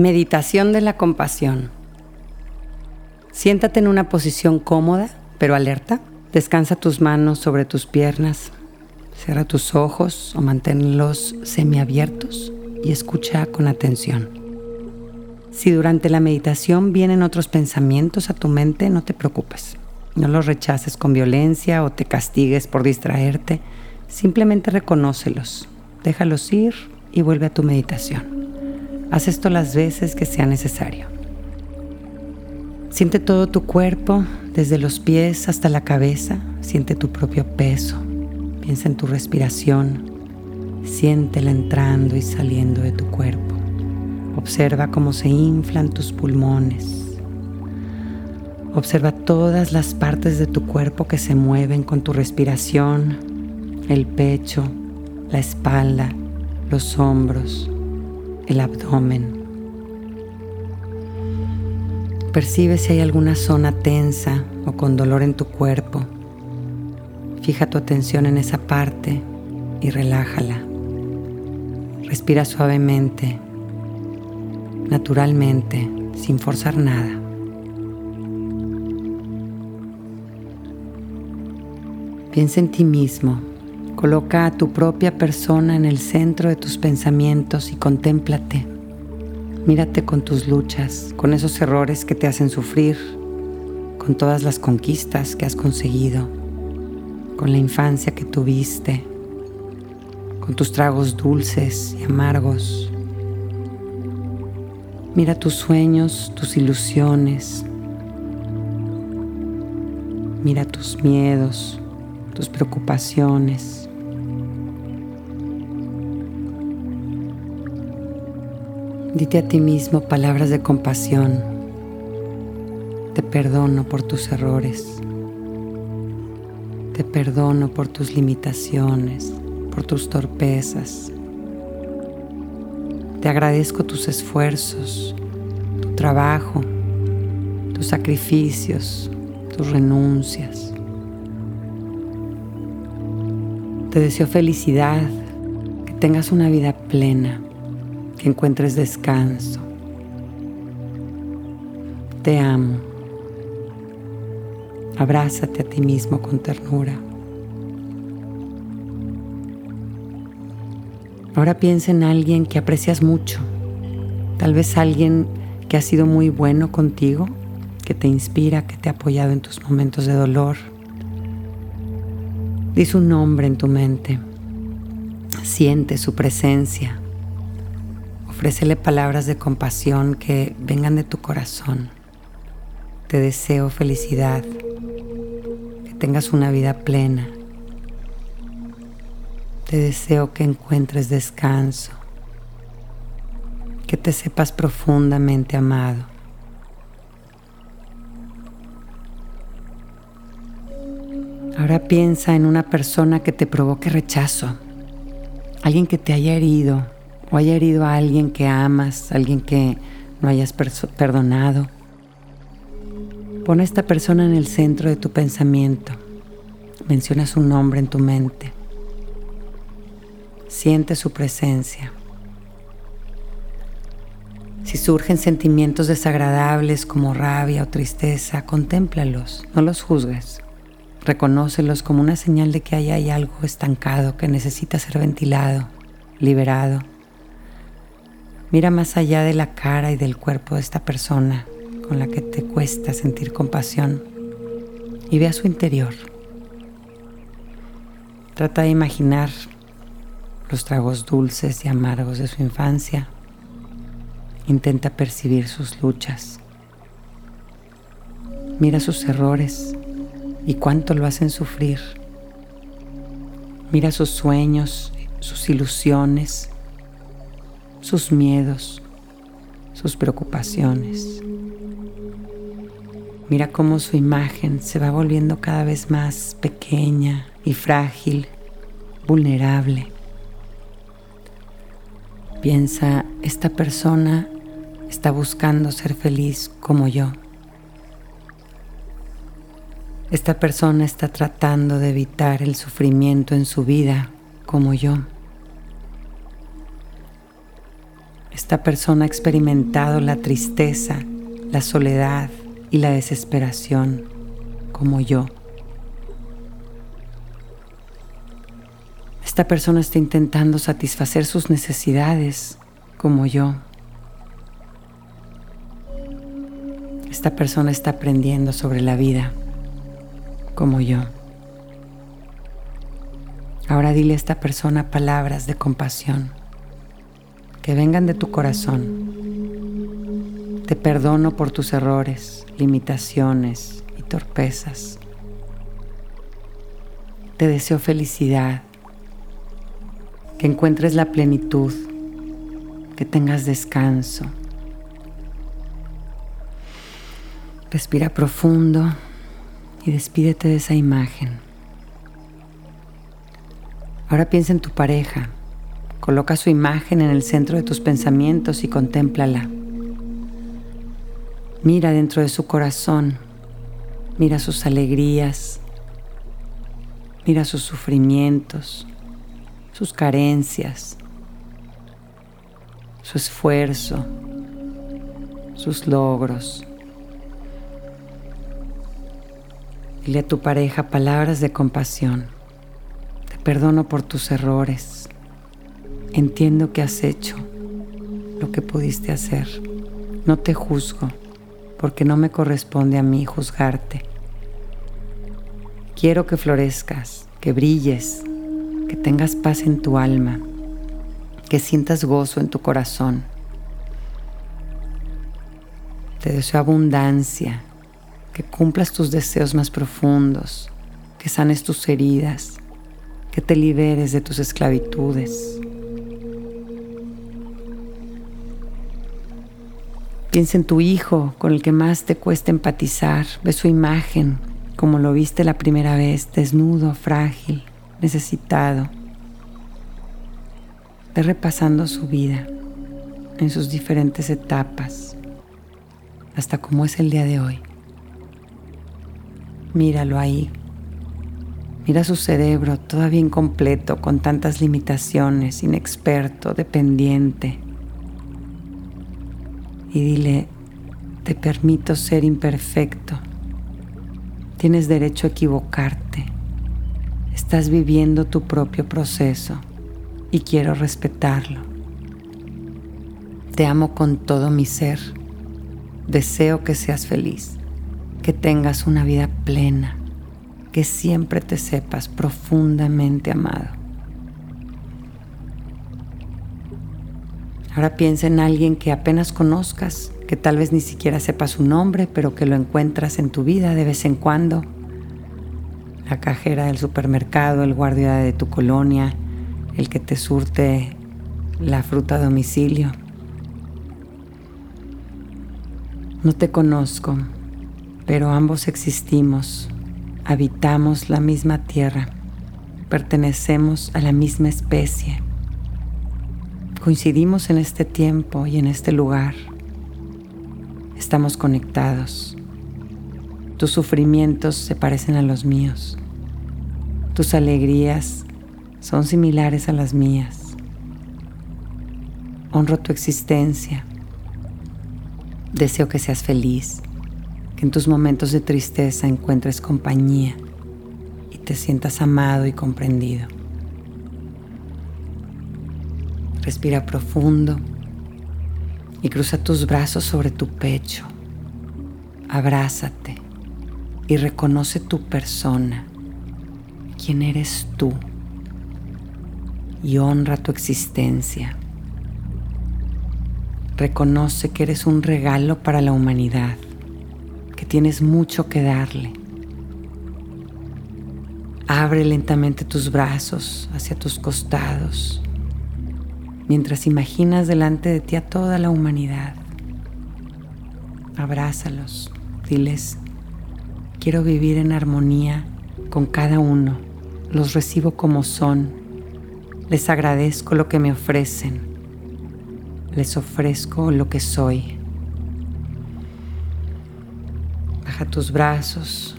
Meditación de la compasión. Siéntate en una posición cómoda, pero alerta. Descansa tus manos sobre tus piernas. Cierra tus ojos o manténlos semiabiertos y escucha con atención. Si durante la meditación vienen otros pensamientos a tu mente, no te preocupes. No los rechaces con violencia o te castigues por distraerte. Simplemente reconócelos, déjalos ir y vuelve a tu meditación. Haz esto las veces que sea necesario. Siente todo tu cuerpo, desde los pies hasta la cabeza. Siente tu propio peso. Piensa en tu respiración. Siéntela entrando y saliendo de tu cuerpo. Observa cómo se inflan tus pulmones Observa todas las partes de tu cuerpo que se mueven con tu respiración, el pecho, la espalda, los hombros, el abdomen. Percibe si hay alguna zona tensa o con dolor en tu cuerpo. Fija tu atención en esa parte y relájala. Respira suavemente, naturalmente, sin forzar nada. Piensa en ti mismo. Coloca a tu propia persona en el centro de tus pensamientos y contémplate. Mírate con tus luchas, con esos errores que te hacen sufrir, con todas las conquistas que has conseguido, con la infancia que tuviste, con tus tragos dulces y amargos. Mira tus sueños, tus ilusiones. Mira tus miedos, tus preocupaciones. Dite a ti mismo palabras de compasión. Te perdono por tus errores. Te perdono por tus limitaciones, por tus torpezas. Te agradezco tus esfuerzos, tu trabajo, tus sacrificios, tus renuncias. Te deseo felicidad, que tengas una vida plena, que encuentres descanso. Te amo. Abrázate a ti mismo con ternura. Ahora piensa en alguien que aprecias mucho, tal vez alguien que ha sido muy bueno contigo, que te inspira, que te ha apoyado en tus momentos de dolor Di su nombre en tu mente. Siente su presencia. Ofrécele palabras de compasión que vengan de tu corazón. Te deseo felicidad, que tengas una vida plena. Te deseo que encuentres descanso, que te sepas profundamente amado. Ahora piensa en una persona que te provoque rechazo, alguien que te haya herido o haya herido a alguien que amas, alguien que no hayas perdonado. Pon a esta persona en el centro de tu pensamiento. Menciona su nombre en tu mente. Siente su presencia. Si surgen sentimientos desagradables como rabia o tristeza, contémplalos, no los juzgues. Reconócelos como una señal de que ahí hay algo estancado que necesita ser ventilado, liberado. Mira más allá de la cara y del cuerpo de esta persona con la que te cuesta sentir compasión y ve a su interior. Trata de imaginar los tragos dulces y amargos de su infancia. Intenta percibir sus luchas. Mira sus errores y cuánto lo hacen sufrir. Mira sus sueños, sus ilusiones, sus miedos, sus preocupaciones. Mira cómo su imagen se va volviendo cada vez más pequeña y frágil, vulnerable. Piensa, esta persona está buscando ser feliz como yo. Esta persona está tratando de evitar el sufrimiento en su vida como yo. Esta persona ha experimentado la tristeza, la soledad y la desesperación como yo. Esta persona está intentando satisfacer sus necesidades como yo. Esta persona está aprendiendo sobre la vida como yo. Ahora dile a esta persona palabras de compasión que vengan de tu corazón. Te perdono por tus errores, limitaciones y torpezas. Te deseo felicidad, que encuentres la plenitud, que tengas descanso. Respira profundo y despídete de esa imagen. Ahora piensa en tu pareja. Coloca su imagen en el centro de tus pensamientos y contémplala. Mira dentro de su corazón. Mira sus alegrías. Mira sus sufrimientos, sus carencias, su esfuerzo, sus logros. Dile a tu pareja palabras de compasión. Te perdono por tus errores. Entiendo que has hecho lo que pudiste hacer. No te juzgo porque no me corresponde a mí juzgarte. Quiero que florezcas, que brilles, que tengas paz en tu alma, que sientas gozo en tu corazón. Te deseo abundancia, que cumplas tus deseos más profundos, que sanes tus heridas, que te liberes de tus esclavitudes. Piensa en tu hijo con el que más te cuesta empatizar, ve su imagen como lo viste la primera vez, desnudo, frágil, necesitado. Ve repasando su vida en sus diferentes etapas, hasta cómo es el día de hoy. Míralo ahí. Mira su cerebro todavía incompleto, con tantas limitaciones, inexperto, dependiente. Y dile, te permito ser imperfecto. Tienes derecho a equivocarte. Estás viviendo tu propio proceso y quiero respetarlo. Te amo con todo mi ser. Deseo que seas feliz que tengas una vida plena, que siempre te sepas profundamente amado. Ahora piensa en alguien que apenas conozcas, que tal vez ni siquiera sepas su nombre, pero que lo encuentras en tu vida de vez en cuando. La cajera del supermercado, el guardia de tu colonia, el que te surte la fruta a domicilio. No te conozco, pero ambos existimos, habitamos la misma tierra, pertenecemos a la misma especie, coincidimos en este tiempo y en este lugar, estamos conectados, tus sufrimientos se parecen a los míos, tus alegrías son similares a las mías, honro tu existencia, deseo que seas feliz que en tus momentos de tristeza encuentres compañía y te sientas amado y comprendido. Respira profundo y cruza tus brazos sobre tu pecho. Abrázate y reconoce tu persona, quién eres tú, y honra tu existencia. Reconoce que eres un regalo para la humanidad tienes mucho que darle. Abre lentamente tus brazos hacia tus costados mientras imaginas delante de ti a toda la humanidad. Abrázalos, diles, quiero vivir en armonía con cada uno, los recibo como son, les agradezco lo que me ofrecen, les ofrezco lo que soy. tus brazos,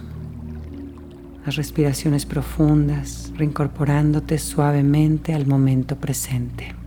las respiraciones profundas, reincorporándote suavemente al momento presente.